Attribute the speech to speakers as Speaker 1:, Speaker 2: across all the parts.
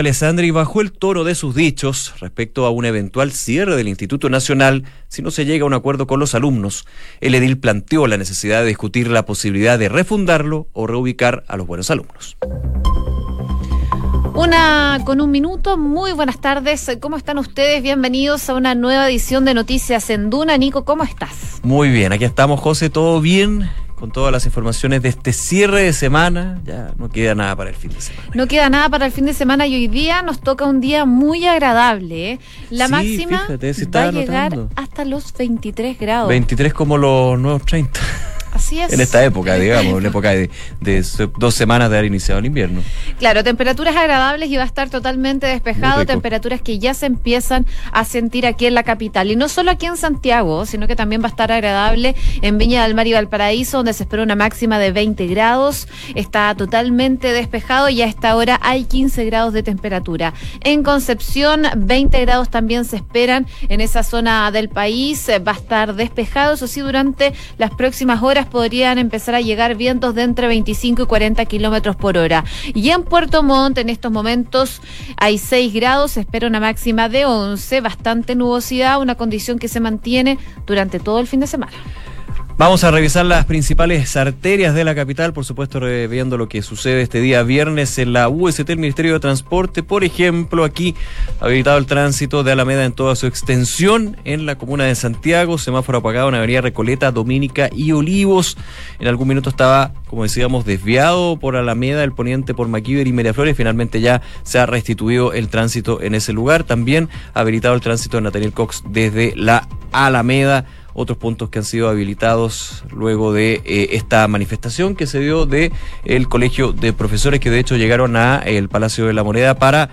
Speaker 1: Alessandri bajó el tono de sus dichos respecto a un eventual cierre del Instituto Nacional si no se llega a un acuerdo con los alumnos. El edil planteó la necesidad de discutir la posibilidad de refundarlo o reubicar a los buenos alumnos.
Speaker 2: Una con un minuto, muy buenas tardes, ¿cómo están ustedes? Bienvenidos a una nueva edición de Noticias en Duna. Nico, ¿cómo estás?
Speaker 1: Muy bien, aquí estamos, José, todo bien con todas las informaciones de este cierre de semana. Ya no queda nada para el fin de semana.
Speaker 2: No queda nada para el fin de semana y hoy día nos toca un día muy agradable. ¿eh? La máxima va a llegar hasta los 23 grados.
Speaker 1: 23 como los nuevos 30.
Speaker 2: Así es.
Speaker 1: En esta época, digamos, en la época de, dos semanas de haber iniciado el invierno.
Speaker 2: Claro, temperaturas agradables y va a estar totalmente despejado, temperaturas que ya se empiezan a sentir aquí en la capital. Y no solo aquí en Santiago, sino que también va a estar agradable en Viña del Mar y Valparaíso, donde se espera una máxima de 20 grados. Está totalmente despejado y a esta hora hay 15 grados de temperatura. En Concepción, 20 grados también se esperan en esa zona del país. Va a estar despejado, eso sí, durante las próximas horas podrían empezar a llegar vientos de entre 25 y 40 kilómetros por hora. Y en Puerto Montt, en estos momentos, hay 6 grados, espera una máxima de 11, bastante nubosidad, una condición que se mantiene durante todo el fin de semana.
Speaker 1: Vamos a revisar las principales arterias de la capital, por supuesto, viendo lo que sucede este día viernes en la UST, el Ministerio de Transporte. Por ejemplo, aquí ha habilitado el tránsito de Alameda en toda su extensión en la comuna de Santiago, semáforo apagado en Avenida Recoleta, Domínica y Olivos. En algún minuto estaba, como decíamos, desviado por Alameda, el poniente por Maquíver y Miraflores. Finalmente ya se ha restituido el tránsito en ese lugar. También ha habilitado el tránsito de Nathaniel Cox desde la Alameda otros puntos que han sido habilitados luego de eh, esta manifestación que se dio de el colegio de profesores que de hecho llegaron a el Palacio de la Moneda para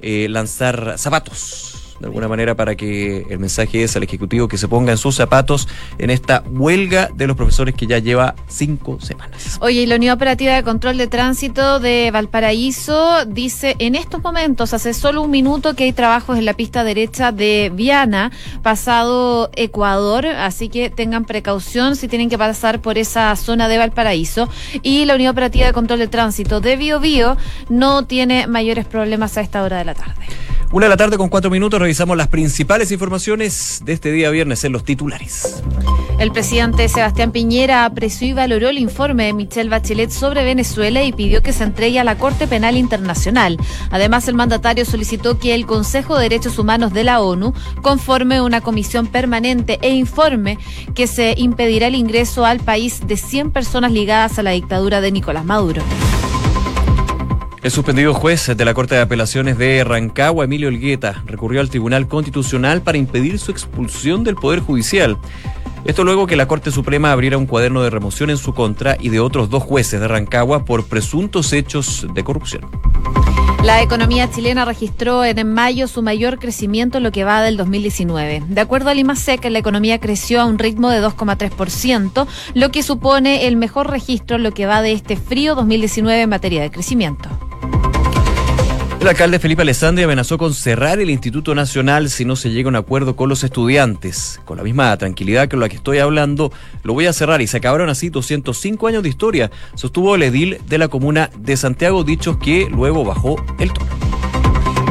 Speaker 1: eh, lanzar zapatos de alguna manera para que el mensaje es al Ejecutivo que se ponga en sus zapatos en esta huelga de los profesores que ya lleva cinco semanas.
Speaker 2: Oye, y la Unidad Operativa de Control de Tránsito de Valparaíso dice, en estos momentos, hace solo un minuto que hay trabajos en la pista derecha de Viana, pasado Ecuador, así que tengan precaución si tienen que pasar por esa zona de Valparaíso. Y la Unidad Operativa de Control de Tránsito de Bio Bio no tiene mayores problemas a esta hora de la tarde.
Speaker 1: Una de la tarde con cuatro minutos revisamos las principales informaciones de este día viernes en los titulares.
Speaker 2: El presidente Sebastián Piñera apreció y valoró el informe de Michelle Bachelet sobre Venezuela y pidió que se entregue a la Corte Penal Internacional. Además, el mandatario solicitó que el Consejo de Derechos Humanos de la ONU conforme una comisión permanente e informe que se impedirá el ingreso al país de 100 personas ligadas a la dictadura de Nicolás Maduro.
Speaker 1: El suspendido juez de la Corte de Apelaciones de Rancagua, Emilio Elgueta, recurrió al Tribunal Constitucional para impedir su expulsión del Poder Judicial. Esto luego que la Corte Suprema abriera un cuaderno de remoción en su contra y de otros dos jueces de Rancagua por presuntos hechos de corrupción.
Speaker 2: La economía chilena registró en mayo su mayor crecimiento en lo que va del 2019. De acuerdo al IMASEC, la economía creció a un ritmo de 2,3%, lo que supone el mejor registro en lo que va de este frío 2019 en materia de crecimiento.
Speaker 1: El alcalde Felipe Alessandri amenazó con cerrar el Instituto Nacional si no se llega a un acuerdo con los estudiantes. Con la misma tranquilidad que la que estoy hablando, lo voy a cerrar y se acabaron así 205 años de historia, sostuvo el edil de la comuna de Santiago, dichos que luego bajó el tono.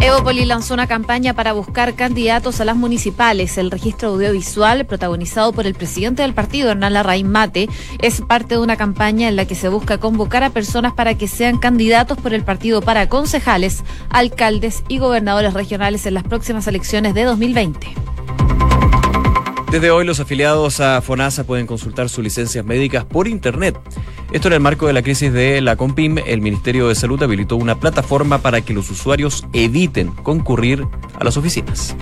Speaker 2: Evopoli lanzó una campaña para buscar candidatos a las municipales. El registro audiovisual, protagonizado por el presidente del partido, Hernán Larraín Mate, es parte de una campaña en la que se busca convocar a personas para que sean candidatos por el partido para concejales, alcaldes y gobernadores regionales en las próximas elecciones de 2020.
Speaker 1: Desde hoy los afiliados a FONASA pueden consultar sus licencias médicas por Internet. Esto en el marco de la crisis de la COMPIM, el Ministerio de Salud habilitó una plataforma para que los usuarios eviten concurrir a las oficinas.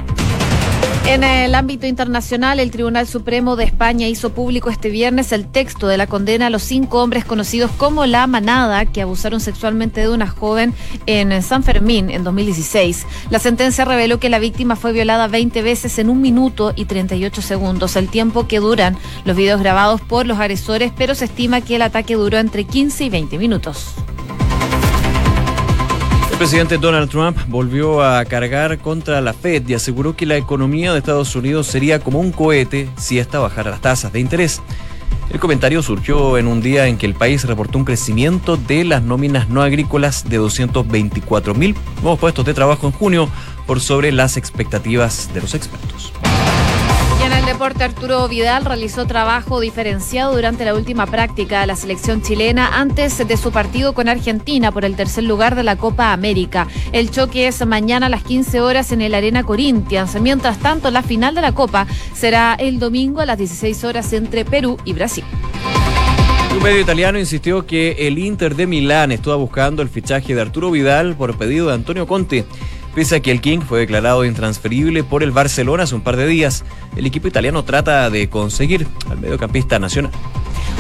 Speaker 2: En el ámbito internacional, el Tribunal Supremo de España hizo público este viernes el texto de la condena a los cinco hombres conocidos como La Manada que abusaron sexualmente de una joven en San Fermín en 2016. La sentencia reveló que la víctima fue violada 20 veces en un minuto y 38 segundos, el tiempo que duran los videos grabados por los agresores, pero se estima que el ataque duró entre 15 y 20 minutos.
Speaker 1: Presidente Donald Trump volvió a cargar contra la Fed y aseguró que la economía de Estados Unidos sería como un cohete si ésta bajara las tasas de interés. El comentario surgió en un día en que el país reportó un crecimiento de las nóminas no agrícolas de 224 mil nuevos puestos de trabajo en junio por sobre las expectativas de los expertos.
Speaker 2: Deporte, Arturo Vidal realizó trabajo diferenciado durante la última práctica de la selección chilena antes de su partido con Argentina por el tercer lugar de la Copa América. El choque es mañana a las 15 horas en el Arena Corinthians. Mientras tanto, la final de la Copa será el domingo a las 16 horas entre Perú y Brasil.
Speaker 1: Un medio italiano insistió que el Inter de Milán estuvo buscando el fichaje de Arturo Vidal por pedido de Antonio Conte. Pese a que el King fue declarado intransferible por el Barcelona hace un par de días, el equipo italiano trata de conseguir al mediocampista nacional.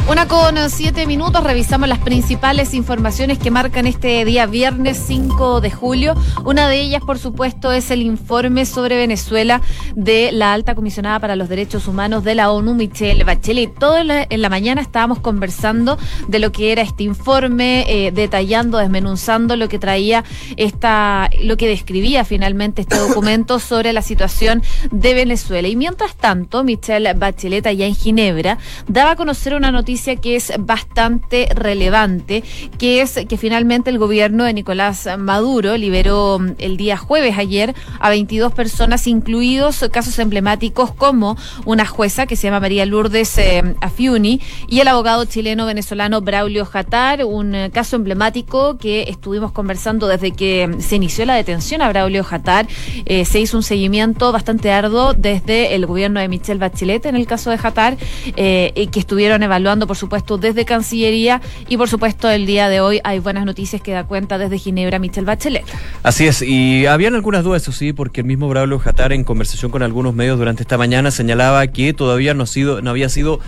Speaker 2: Una con siete minutos, revisamos las principales informaciones que marcan este día viernes 5 de julio. Una de ellas, por supuesto, es el informe sobre Venezuela de la alta comisionada para los derechos humanos de la ONU, Michelle Bachelet. Todo en la, mañana estábamos conversando de lo que era este informe, eh, detallando, desmenuzando lo que traía esta, lo que describía finalmente este documento sobre la situación de Venezuela. Y mientras tanto, Michelle Bachelet allá en Ginebra daba a conocer una noticia que es bastante relevante, que es que finalmente el gobierno de Nicolás Maduro liberó mm, el día jueves ayer a 22 personas, incluidos casos emblemáticos como una jueza que se llama María Lourdes eh, Afiuni y el abogado chileno-venezolano Braulio Jatar, un eh, caso emblemático que estuvimos conversando desde que se inició la detención a Braulio Jatar. Eh, se hizo un seguimiento bastante arduo desde el gobierno de Michelle Bachelet en el caso de Jatar, que estuvieron evaluando por supuesto, desde Cancillería y, por supuesto, el día de hoy hay buenas noticias que da cuenta desde Ginebra Michel Bachelet.
Speaker 1: Así es, y habían algunas dudas, eso sí, porque el mismo Braulio Jatar, en conversación con algunos medios durante esta mañana, señalaba que todavía no, ha sido, no había sido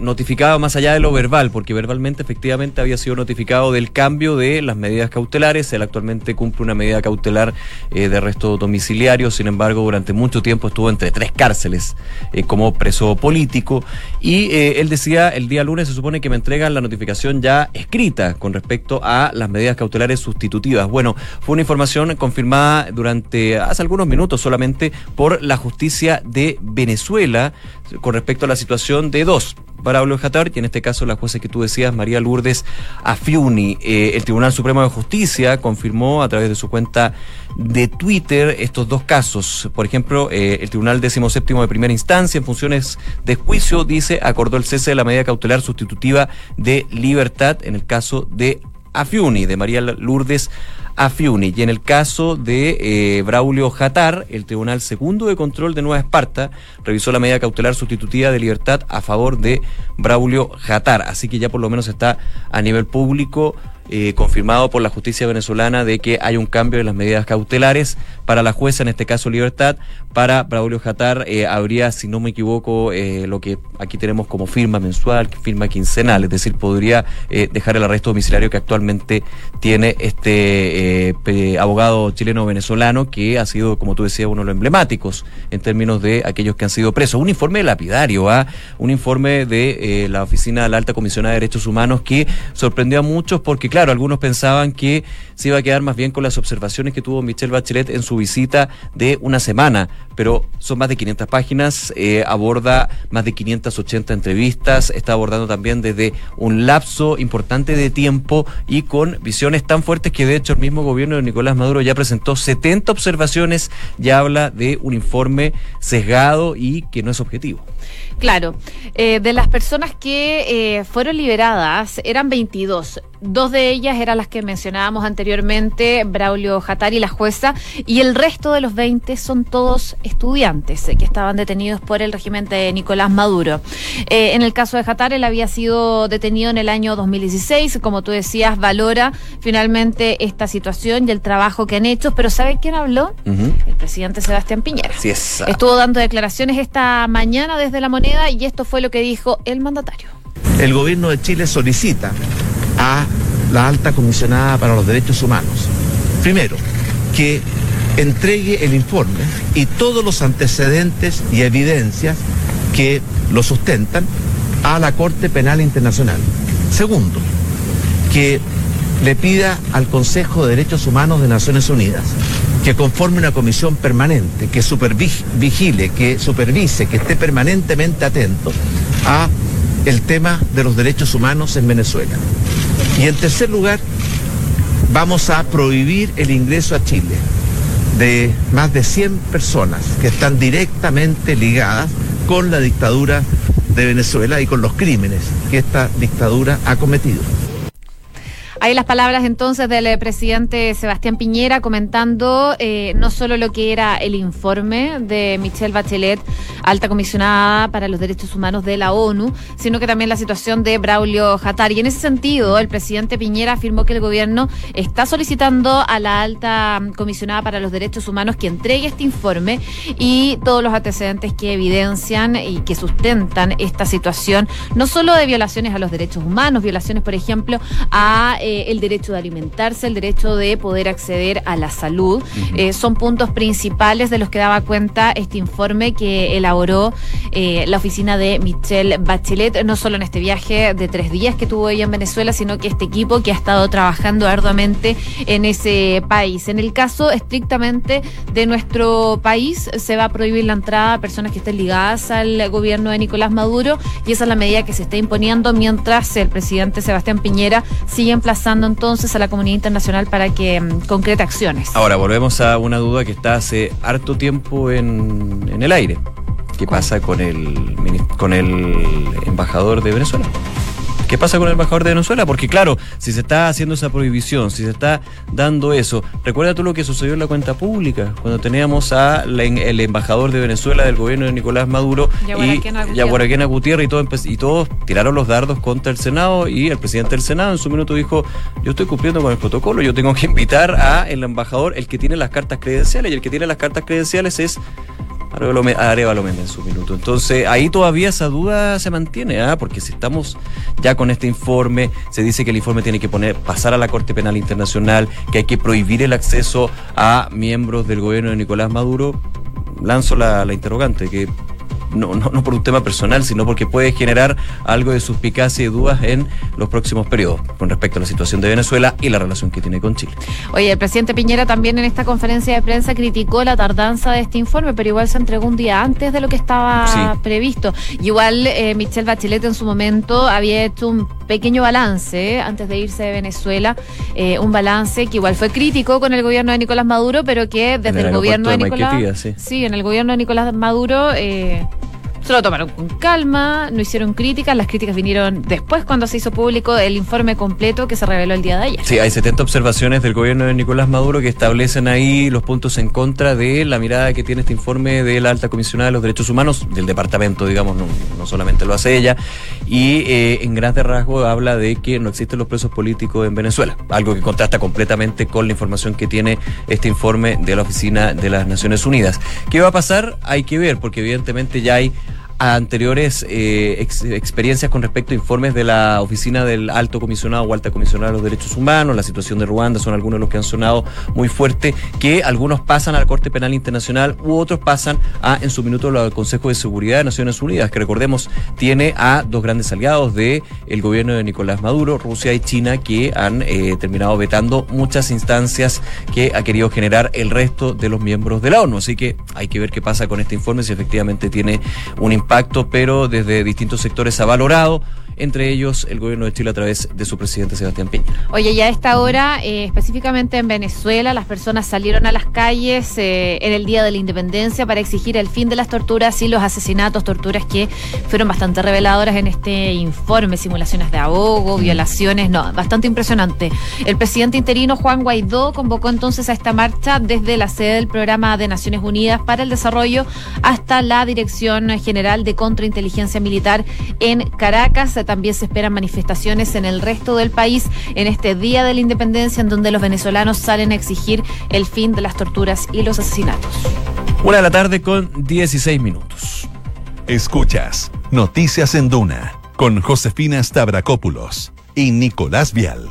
Speaker 1: notificado más allá de lo verbal, porque verbalmente efectivamente había sido notificado del cambio de las medidas cautelares. Él actualmente cumple una medida cautelar eh, de arresto domiciliario, sin embargo, durante mucho tiempo estuvo entre tres cárceles eh, como preso político. Y eh, él decía, el día lunes se supone que me entregan la notificación ya escrita con respecto a las medidas cautelares sustitutivas. Bueno, fue una información confirmada durante hace algunos minutos solamente por la justicia de Venezuela con respecto a la situación de dos Braulio Jatar y en este caso la jueza que tú decías, María Lourdes Afiuni. Eh, el Tribunal Supremo de Justicia confirmó a través de su cuenta de Twitter estos dos casos. Por ejemplo, eh, el Tribunal Décimo Séptimo de Primera Instancia, en funciones de juicio, dice, acordó el cese de la medida cautelar sustitutiva de libertad en el caso de Afiuni, de María Lourdes a Fiuni. Y en el caso de eh, Braulio Jatar, el Tribunal Segundo de Control de Nueva Esparta revisó la medida cautelar sustitutiva de libertad a favor de Braulio Jatar. Así que ya por lo menos está a nivel público eh, confirmado por la justicia venezolana de que hay un cambio en las medidas cautelares para la jueza, en este caso Libertad, para Braulio Jatar eh, habría, si no me equivoco, eh, lo que aquí tenemos como firma mensual, firma quincenal, es decir, podría dejar el arresto domiciliario que actualmente tiene este abogado chileno-venezolano que ha sido, como tú decías, uno de los emblemáticos en términos de aquellos que han sido presos. Un informe lapidario, ¿ah? un informe de la Oficina de la Alta Comisionada de Derechos Humanos que sorprendió a muchos porque, claro, claro, algunos pensaban que se iba a quedar más bien con las observaciones que tuvo Michelle Bachelet en su visita de una semana, pero son más de 500 páginas, eh, aborda más de 580 entrevistas, está abordando también desde un lapso importante de tiempo y con visiones tan fuertes que de hecho el mismo gobierno de Nicolás Maduro ya presentó 70 observaciones, ya habla de un informe sesgado y que no es objetivo.
Speaker 2: Claro, eh, de las personas que eh, fueron liberadas eran 22. Dos de ellas eran las que mencionábamos anteriormente, Braulio Jatari, la jueza, y el resto de los 20 son todos estudiantes eh, que estaban detenidos por el régimen de Nicolás Maduro. en el caso de Jatari, él había sido detenido en el año 2016. Como tú decías, valora finalmente esta situación y el trabajo que han hecho. Pero ¿sabe quién habló? El presidente Sebastián Piñera.
Speaker 1: Es.
Speaker 2: Estuvo dando declaraciones esta mañana desde la moneda y esto fue lo que dijo el mandatario.
Speaker 3: El gobierno de Chile solicita a la alta comisionada para los derechos humanos, primero, que entregue el informe y todos los antecedentes y evidencias que lo sustentan a la Corte Penal Internacional. Segundo, que le pida al Consejo de Derechos Humanos de Naciones Unidas que conforme una comisión permanente, que supervigile, que supervise, que esté permanentemente atento a el tema de los derechos humanos en Venezuela. Y en tercer lugar, vamos a prohibir el ingreso a Chile de más de 100 personas que están directamente ligadas con la dictadura de Venezuela y con los crímenes que esta dictadura ha cometido.
Speaker 2: Hay las palabras entonces del eh, presidente Sebastián Piñera comentando eh, no solo lo que era el informe de Michelle Bachelet, alta comisionada para los derechos humanos de la ONU, sino que también la situación de Braulio Hatar. Y en ese sentido, el presidente Piñera afirmó que el gobierno está solicitando a la alta comisionada para los derechos humanos que entregue este informe y todos los antecedentes que evidencian y que sustentan esta situación, no solo de violaciones a los derechos humanos, violaciones, por ejemplo, a eh, el derecho de alimentarse, el derecho de poder acceder a la salud. Eh, son puntos principales de los que daba cuenta este informe que eh, la oficina de Michelle Bachelet, no solo en este viaje de tres días que tuvo ella en Venezuela, sino que este equipo que ha estado trabajando arduamente en ese país. En el caso estrictamente de nuestro país, se va a prohibir la entrada a personas que estén ligadas al gobierno de Nicolás Maduro y esa es la medida que se está imponiendo mientras el presidente Sebastián Piñera sigue emplazando entonces a la comunidad internacional para que mm, concrete acciones.
Speaker 1: Ahora, volvemos a una duda que está hace harto tiempo en el aire. ¿Qué pasa con el, con el embajador de Venezuela? ¿Qué pasa con el embajador de Venezuela? Porque claro, si se está haciendo esa prohibición, si se está dando eso, recuerda tú lo que sucedió en la cuenta pública, cuando teníamos a el embajador de Venezuela del gobierno de Nicolás Maduro y a Gutiérrez y, todo, y todos tiraron los dardos contra el Senado y el presidente del Senado en su minuto dijo, yo estoy cumpliendo con el protocolo, yo tengo que invitar a el embajador, el que tiene las cartas credenciales, y el que tiene las cartas credenciales es Arevalo Méndez en su minuto. Entonces, ahí todavía esa duda se mantiene, ¿ah? porque si estamos ya con este informe, se dice que el informe tiene que poner, pasar a la Corte Penal Internacional, que hay que prohibir el acceso a miembros del gobierno de Nicolás Maduro, lanzo la, la interrogante, que no, no, no por un tema personal, sino porque puede generar algo de suspicacia y dudas en los próximos periodos con respecto a la situación de Venezuela y la relación que tiene con Chile.
Speaker 2: Oye, el presidente Piñera también en esta conferencia de prensa criticó la tardanza de este informe, pero igual se entregó un día antes de lo que estaba previsto. igual eh, Michelle Bachelet en su momento había hecho un pequeño balance antes de irse de Venezuela, eh, un balance que igual fue crítico con el gobierno de Nicolás Maduro, pero que desde el, gobierno de Nicolás, sí. en el gobierno de Nicolás Maduro eh, se lo tomaron con calma, no hicieron críticas, las críticas vinieron después cuando se hizo público el informe completo que se reveló el día de ayer.
Speaker 1: Sí, hay 70 observaciones del gobierno de Nicolás Maduro que establecen ahí los puntos en contra de la mirada que tiene este informe de la alta comisionada de los derechos humanos, del departamento, digamos, no, solamente lo hace ella, y eh, en grandes rasgos habla de que no existen los presos políticos en Venezuela, algo que contrasta completamente con la información que tiene este informe de la Oficina de las Naciones Unidas. ¿Qué va a pasar? Hay que ver, porque evidentemente ya hay a anteriores eh, experiencias con respecto a informes de la oficina del alto comisionado o alta comisionada de los derechos humanos, la situación de Ruanda son algunos de los que han sonado muy fuerte, que algunos pasan a la Corte Penal Internacional u otros pasan a, en su minuto, al Consejo de Seguridad de Naciones Unidas, que recordemos tiene a dos grandes aliados de el gobierno de Nicolás Maduro, Rusia y China, que han eh, terminado vetando muchas instancias que ha querido generar el resto de los miembros de la ONU. Así que hay que ver qué pasa con este informe, si efectivamente tiene un impacto impacto, pero desde distintos sectores ha valorado entre ellos el gobierno de Chile a través de su presidente Sebastián Piñera.
Speaker 2: Oye, ya a esta hora, eh, específicamente en Venezuela, las personas salieron a las calles eh, en el Día de la Independencia para exigir el fin de las torturas y los asesinatos, torturas que fueron bastante reveladoras en este informe, simulaciones de ahogo, mm. violaciones, no, bastante impresionante. El presidente interino Juan Guaidó convocó entonces a esta marcha desde la sede del programa de Naciones Unidas para el Desarrollo hasta la Dirección General de Contrainteligencia Militar en Caracas también se esperan manifestaciones en el resto del país en este Día de la Independencia, en donde los venezolanos salen a exigir el fin de las torturas y los asesinatos.
Speaker 1: Una de la tarde con 16 minutos.
Speaker 4: Escuchas Noticias en Duna con Josefina Stavrakopoulos y Nicolás Vial.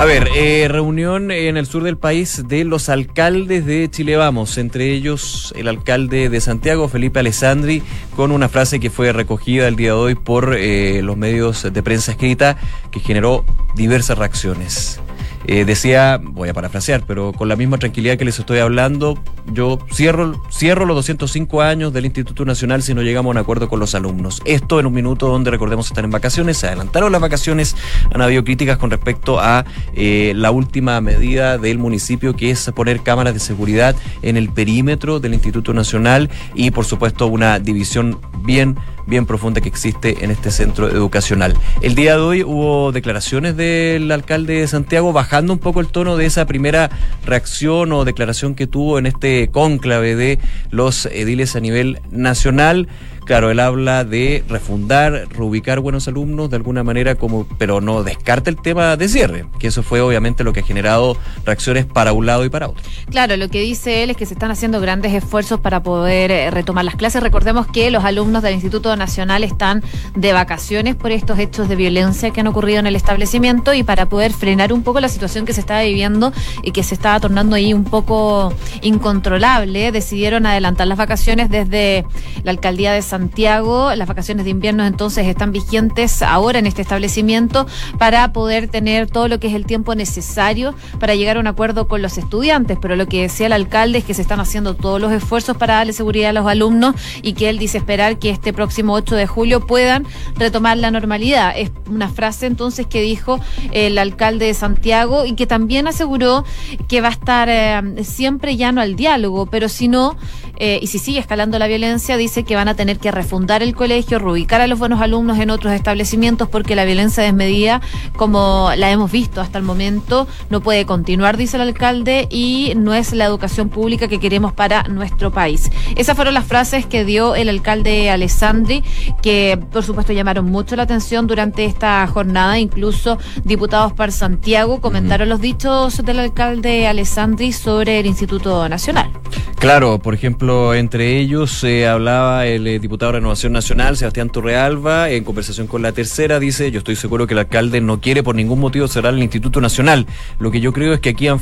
Speaker 1: A ver, eh, reunión en el sur del país de los alcaldes de Chile Vamos, entre ellos el alcalde de Santiago, Felipe Alessandri, con una frase que fue recogida el día de hoy por eh, los medios de prensa escrita que generó diversas reacciones. Eh, decía, voy a parafrasear, pero con la misma tranquilidad que les estoy hablando, yo cierro, cierro los 205 años del Instituto Nacional si no llegamos a un acuerdo con los alumnos. Esto en un minuto donde recordemos estar en vacaciones, se adelantaron las vacaciones, han habido críticas con respecto a eh, la última medida del municipio que es poner cámaras de seguridad en el perímetro del Instituto Nacional y por supuesto una división bien bien profunda que existe en este centro educacional. El día de hoy hubo declaraciones del alcalde de Santiago bajando un poco el tono de esa primera reacción o declaración que tuvo en este cónclave de los ediles a nivel nacional. Claro, él habla de refundar, reubicar buenos alumnos de alguna manera, como, pero no descarta el tema de cierre, que eso fue obviamente lo que ha generado reacciones para un lado y para otro.
Speaker 2: Claro, lo que dice él es que se están haciendo grandes esfuerzos para poder eh, retomar las clases. Recordemos que los alumnos del Instituto Nacional están de vacaciones por estos hechos de violencia que han ocurrido en el establecimiento y para poder frenar un poco la situación que se estaba viviendo y que se estaba tornando ahí un poco incontrolable, decidieron adelantar las vacaciones desde la alcaldía de San Santiago. Las vacaciones de invierno entonces están vigentes ahora en este establecimiento para poder tener todo lo que es el tiempo necesario para llegar a un acuerdo con los estudiantes. Pero lo que decía el alcalde es que se están haciendo todos los esfuerzos para darle seguridad a los alumnos y que él dice esperar que este próximo 8 de julio puedan retomar la normalidad. Es una frase entonces que dijo el alcalde de Santiago y que también aseguró que va a estar eh, siempre llano al diálogo, pero si no, eh, y si sigue escalando la violencia, dice que van a tener que refundar el colegio, reubicar a los buenos alumnos en otros establecimientos porque la violencia desmedida, como la hemos visto hasta el momento, no puede continuar, dice el alcalde, y no es la educación pública que queremos para nuestro país. Esas fueron las frases que dio el alcalde Alessandri, que por supuesto llamaron mucho la atención durante esta jornada, incluso diputados para Santiago comentaron los dichos del alcalde Alessandri sobre el Instituto Nacional.
Speaker 1: Claro, por ejemplo, entre ellos se hablaba el eh, diputado de Renovación Nacional, Sebastián Torrealba, en conversación con la tercera, dice, yo estoy seguro que el alcalde no quiere por ningún motivo cerrar el Instituto Nacional. Lo que yo creo es que aquí han,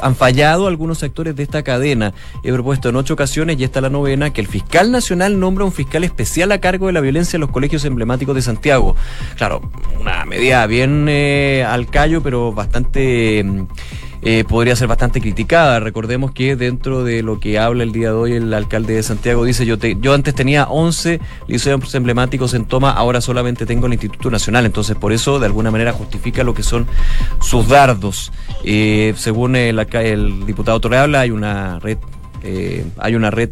Speaker 1: han fallado algunos actores de esta cadena. He propuesto en ocho ocasiones, y esta la novena, que el fiscal nacional nombra un fiscal especial a cargo de la violencia en los colegios emblemáticos de Santiago. Claro, una medida bien eh, al callo, pero bastante... Eh, podría ser bastante criticada. Recordemos que dentro de lo que habla el día de hoy el alcalde de Santiago dice, yo, te, yo antes tenía 11 liceos emblemáticos en toma, ahora solamente tengo el Instituto Nacional, entonces por eso de alguna manera justifica lo que son sus dardos. Eh, según el, el diputado Torreabla, hay una red, eh, hay una red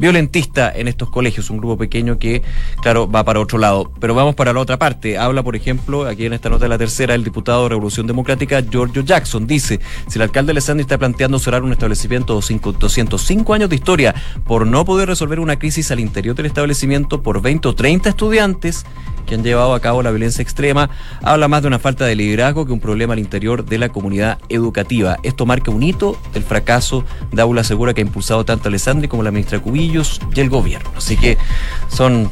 Speaker 1: violentista en estos colegios, un grupo pequeño que, claro, va para otro lado. Pero vamos para la otra parte. Habla, por ejemplo, aquí en esta nota de la tercera, el diputado de Revolución Democrática, Giorgio Jackson, dice, si el alcalde Alessandri está planteando cerrar un establecimiento de 205 años de historia por no poder resolver una crisis al interior del establecimiento por 20 o 30 estudiantes, que han llevado a cabo la violencia extrema, habla más de una falta de liderazgo que un problema al interior de la comunidad educativa. Esto marca un hito del fracaso de Aula Segura que ha impulsado tanto Alessandri como la ministra Cubillos y el gobierno. Así que son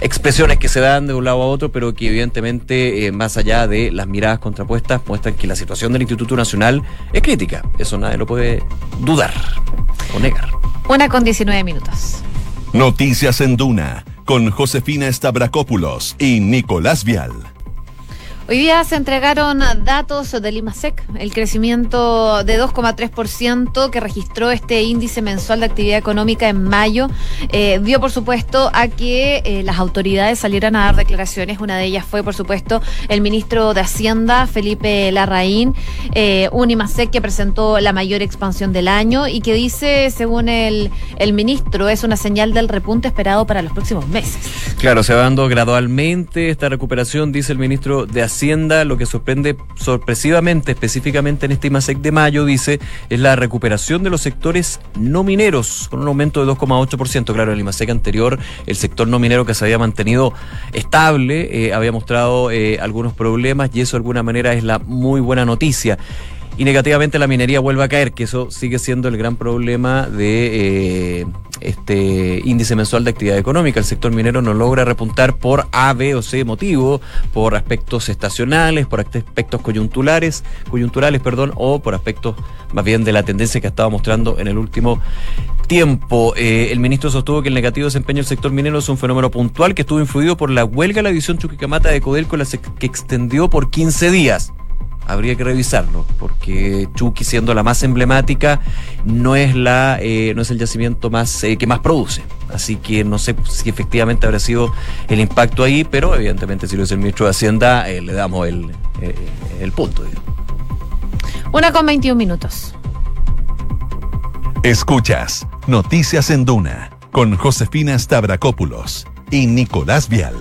Speaker 1: expresiones que se dan de un lado a otro, pero que evidentemente, eh, más allá de las miradas contrapuestas, muestran que la situación del Instituto Nacional es crítica. Eso nadie lo puede dudar o negar.
Speaker 2: Una con 19 minutos.
Speaker 4: Noticias en Duna con Josefina Stavrakopoulos y Nicolás Vial.
Speaker 2: Hoy día se entregaron datos del IMASEC, el crecimiento de 2,3% que registró este índice mensual de actividad económica en mayo, eh, dio por supuesto a que eh, las autoridades salieran a dar declaraciones. Una de ellas fue por supuesto el ministro de Hacienda, Felipe Larraín, eh, un IMASEC que presentó la mayor expansión del año y que dice, según el, el ministro, es una señal del repunte esperado para los próximos meses.
Speaker 1: Claro, se va dando gradualmente esta recuperación, dice el ministro de Hacienda Hacienda lo que sorprende sorpresivamente, específicamente en este IMASEC de mayo, dice, es la recuperación de los sectores no mineros, con un aumento de 2,8%. Claro, en el IMASEC anterior, el sector no minero que se había mantenido estable, eh, había mostrado eh, algunos problemas y eso de alguna manera es la muy buena noticia y negativamente la minería vuelve a caer, que eso sigue siendo el gran problema de eh, este índice mensual de actividad económica. El sector minero no logra repuntar por A, B o C motivo, por aspectos estacionales, por aspectos coyunturales, coyunturales, perdón, o por aspectos más bien de la tendencia que ha estado mostrando en el último tiempo. Eh, el ministro sostuvo que el negativo desempeño del sector minero es un fenómeno puntual que estuvo influido por la huelga de la división Chuquicamata de Codelco, que extendió por 15 días habría que revisarlo, porque Chucky siendo la más emblemática no es la eh, no es el yacimiento más eh, que más produce. Así que no sé si efectivamente habrá sido el impacto ahí, pero evidentemente si lo es el ministro de Hacienda eh, le damos el, el punto.
Speaker 2: Una con 21 minutos.
Speaker 4: Escuchas Noticias en Duna con Josefina Stavrakopoulos y Nicolás Vial.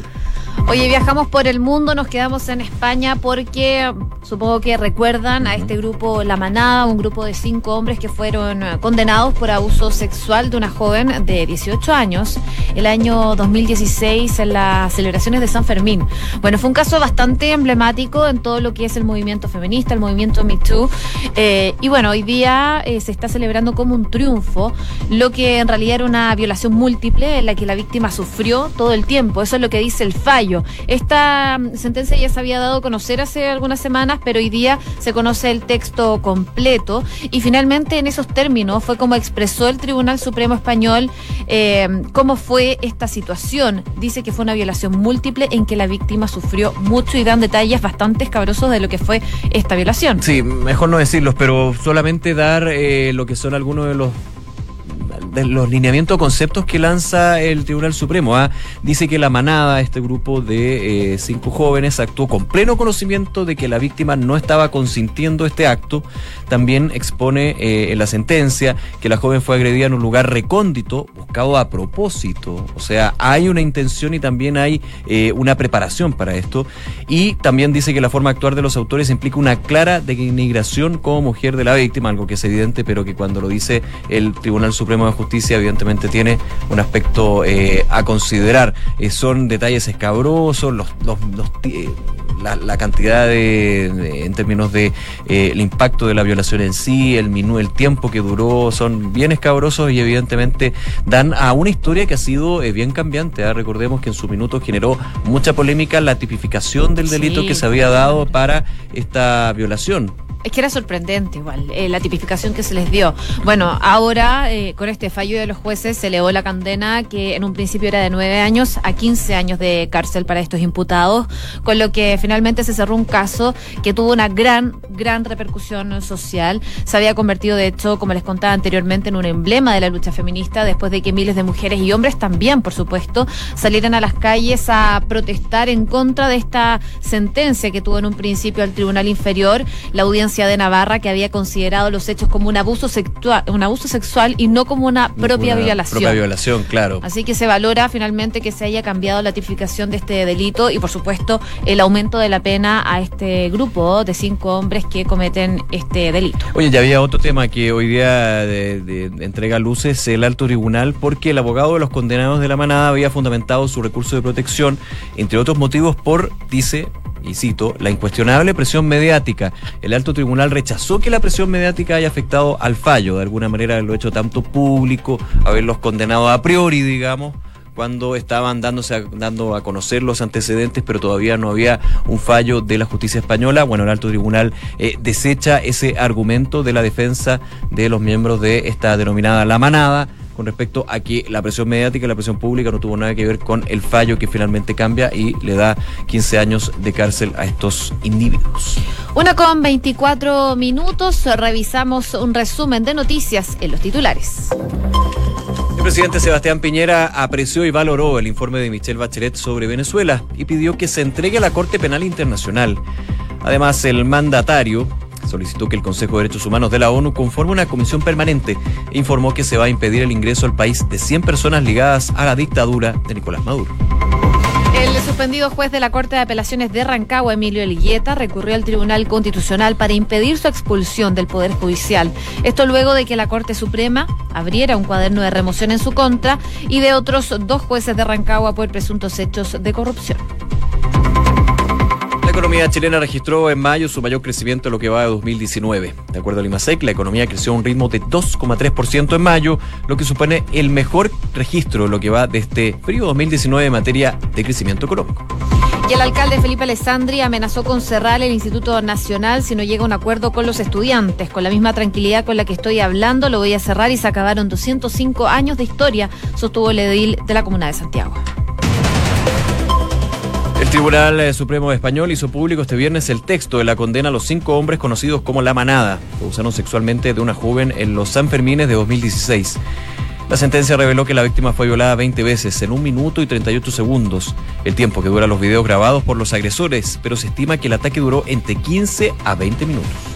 Speaker 2: Oye, viajamos por el mundo, nos quedamos en España porque supongo que recuerdan a este grupo La Manada, un grupo de cinco hombres que fueron eh, condenados por abuso sexual de una joven de 18 años el año 2016 en las celebraciones de San Fermín. Bueno, fue un caso bastante emblemático en todo lo que es el movimiento feminista, el movimiento Me Too. Eh, y bueno, hoy día eh, se está celebrando como un triunfo lo que en realidad era una violación múltiple en la que la víctima sufrió todo el tiempo. Eso es lo que dice el fallo esta mm, sentencia ya se había dado a conocer hace algunas semanas, pero hoy día se conoce el texto completo y finalmente en esos términos fue como expresó el Tribunal Supremo Español eh, cómo fue esta situación. Dice que fue una violación múltiple en que la víctima sufrió mucho y dan detalles bastante escabrosos de lo que fue esta violación.
Speaker 1: Sí, mejor no decirlos, pero solamente dar eh, lo que son algunos de los los lineamientos conceptos que lanza el Tribunal Supremo. ¿ah? Dice que la manada, este grupo de eh, cinco jóvenes, actuó con pleno conocimiento de que la víctima no estaba consintiendo este acto. También expone eh, en la sentencia que la joven fue agredida en un lugar recóndito, buscado a propósito. O sea, hay una intención y también hay eh, una preparación para esto. Y también dice que la forma de actuar de los autores implica una clara denigración como mujer de la víctima, algo que es evidente, pero que cuando lo dice el Tribunal Supremo de Justicia, justicia evidentemente tiene un aspecto eh, a considerar. Eh, son detalles escabrosos, los, eh, la, cantidad de, en términos de el impacto de la violación en sí, el minú, el tiempo que duró, son bien escabrosos y evidentemente dan a una historia que ha sido bien cambiante. ¿ah? Recordemos que en su minuto generó mucha polémica la tipificación del delito que se había dado para esta violación.
Speaker 2: Es que era sorprendente igual eh, la tipificación que se les dio. Bueno, ahora eh, con este fallo de los jueces se elevó la condena que en un principio era de nueve años a 15 años de cárcel para estos imputados, con lo que finalmente se cerró un caso que tuvo una gran, gran repercusión social. Se había convertido, de hecho, como les contaba anteriormente, en un emblema de la lucha feminista después de que miles de mujeres y hombres también, por supuesto, salieran a las calles a protestar en contra de esta sentencia que tuvo en un principio el Tribunal Inferior. La audiencia de Navarra que había considerado los hechos como un abuso sexual, un abuso sexual y no como una propia violación.
Speaker 1: Propia violación, claro.
Speaker 2: Así que se valora finalmente que se haya cambiado la tipificación de este delito y por supuesto el aumento de la pena a este grupo de cinco hombres que cometen este delito.
Speaker 1: Oye, ya había otro tema que hoy día de, entrega luces el alto tribunal porque el abogado de los condenados de la manada había fundamentado su recurso de protección, entre otros motivos, por, dice, y cito, la incuestionable presión mediática. El alto tribunal rechazó que la presión mediática haya afectado al fallo, de alguna manera lo hecho tanto público, haberlos condenado a priori, digamos cuando estaban dándose dando a conocer los antecedentes, pero todavía no había un fallo de la justicia española. Bueno, el alto tribunal eh, desecha ese argumento de la defensa de los miembros de esta denominada la manada con respecto a que la presión mediática y la presión pública no tuvo nada que ver con el fallo que finalmente cambia y le da 15 años de cárcel a estos individuos.
Speaker 2: Una con 24 minutos, revisamos un resumen de noticias en los titulares.
Speaker 1: El presidente Sebastián Piñera apreció y valoró el informe de Michelle Bachelet sobre Venezuela y pidió que se entregue a la Corte Penal Internacional. Además, el mandatario solicitó que el Consejo de Derechos Humanos de la ONU conforme una comisión permanente e informó que se va a impedir el ingreso al país de 100 personas ligadas a la dictadura de Nicolás Maduro.
Speaker 2: El suspendido juez de la Corte de Apelaciones de Rancagua, Emilio Elgueta, recurrió al Tribunal Constitucional para impedir su expulsión del Poder Judicial. Esto luego de que la Corte Suprema abriera un cuaderno de remoción en su contra y de otros dos jueces de Rancagua por presuntos hechos de corrupción
Speaker 1: economía chilena registró en mayo su mayor crecimiento en lo que va de 2019. De acuerdo al IMASEC, la economía creció a un ritmo de 2,3% en mayo, lo que supone el mejor registro en lo que va de este periodo 2019 en materia de crecimiento económico.
Speaker 2: Y el alcalde Felipe Alessandri amenazó con cerrar el Instituto Nacional si no llega a un acuerdo con los estudiantes. Con la misma tranquilidad con la que estoy hablando, lo voy a cerrar y se acabaron 205 años de historia, sostuvo el edil de la Comuna de Santiago.
Speaker 1: El Tribunal eh, Supremo Español hizo público este viernes el texto de la condena a los cinco hombres conocidos como La Manada, que abusaron sexualmente de una joven en los Sanfermines de 2016. La sentencia reveló que la víctima fue violada 20 veces en un minuto y 38 segundos, el tiempo que duran los videos grabados por los agresores, pero se estima que el ataque duró entre 15 a 20 minutos.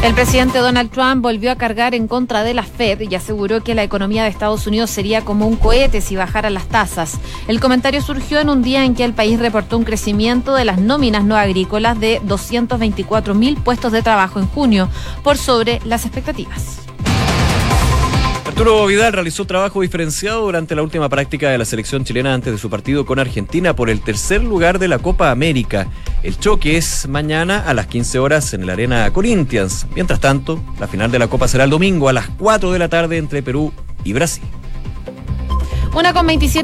Speaker 2: El presidente Donald Trump volvió a cargar en contra de la Fed y aseguró que la economía de Estados Unidos sería como un cohete si bajaran las tasas. El comentario surgió en un día en que el país reportó un crecimiento de las nóminas no agrícolas de 224 mil puestos de trabajo en junio, por sobre las expectativas.
Speaker 1: Arturo Vidal realizó trabajo diferenciado durante la última práctica de la selección chilena antes de su partido con Argentina por el tercer lugar de la Copa América. El choque es mañana a las 15 horas en la Arena Corinthians. Mientras tanto, la final de la Copa será el domingo a las 4 de la tarde entre Perú y Brasil.
Speaker 2: Una con 27